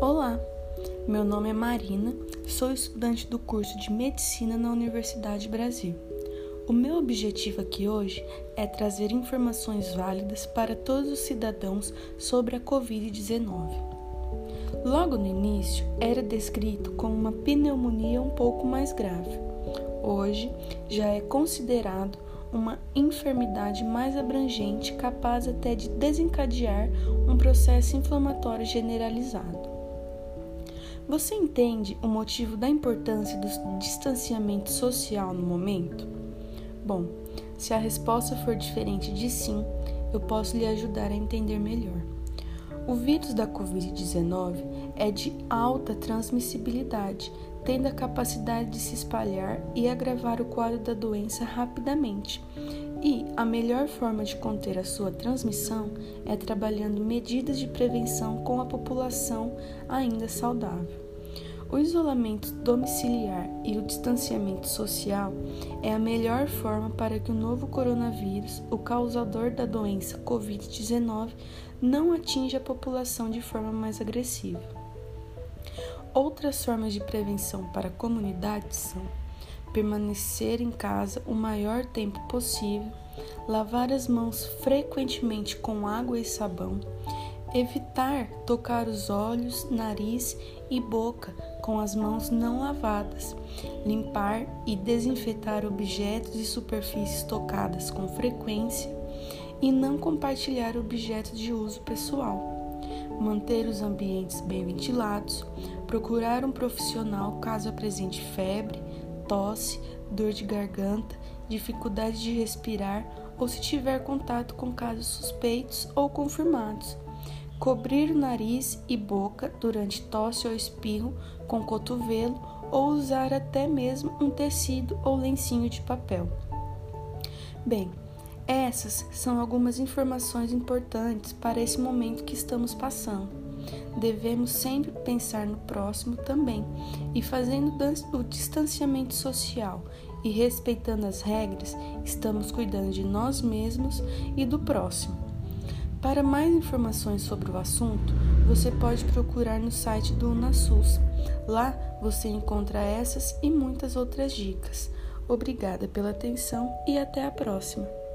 Olá, meu nome é Marina, sou estudante do curso de Medicina na Universidade Brasil. O meu objetivo aqui hoje é trazer informações válidas para todos os cidadãos sobre a Covid-19. Logo no início, era descrito como uma pneumonia um pouco mais grave. Hoje, já é considerado uma enfermidade mais abrangente capaz até de desencadear um processo inflamatório generalizado. Você entende o motivo da importância do distanciamento social no momento? Bom, se a resposta for diferente de sim, eu posso lhe ajudar a entender melhor. O vírus da Covid-19 é de alta transmissibilidade, tendo a capacidade de se espalhar e agravar o quadro da doença rapidamente. E a melhor forma de conter a sua transmissão é trabalhando medidas de prevenção com a população ainda saudável. O isolamento domiciliar e o distanciamento social é a melhor forma para que o novo coronavírus, o causador da doença Covid-19, não atinja a população de forma mais agressiva. Outras formas de prevenção para a comunidade são permanecer em casa o maior tempo possível, lavar as mãos frequentemente com água e sabão, evitar tocar os olhos, nariz e boca com as mãos não lavadas, limpar e desinfetar objetos e superfícies tocadas com frequência e não compartilhar objetos de uso pessoal manter os ambientes bem ventilados, procurar um profissional caso apresente febre, tosse, dor de garganta, dificuldade de respirar ou se tiver contato com casos suspeitos ou confirmados. Cobrir o nariz e boca durante tosse ou espirro com cotovelo ou usar até mesmo um tecido ou lencinho de papel. Bem, essas são algumas informações importantes para esse momento que estamos passando. Devemos sempre pensar no próximo também e fazendo o distanciamento social e respeitando as regras, estamos cuidando de nós mesmos e do próximo. Para mais informações sobre o assunto, você pode procurar no site do UnaSUS. Lá você encontra essas e muitas outras dicas. Obrigada pela atenção e até a próxima!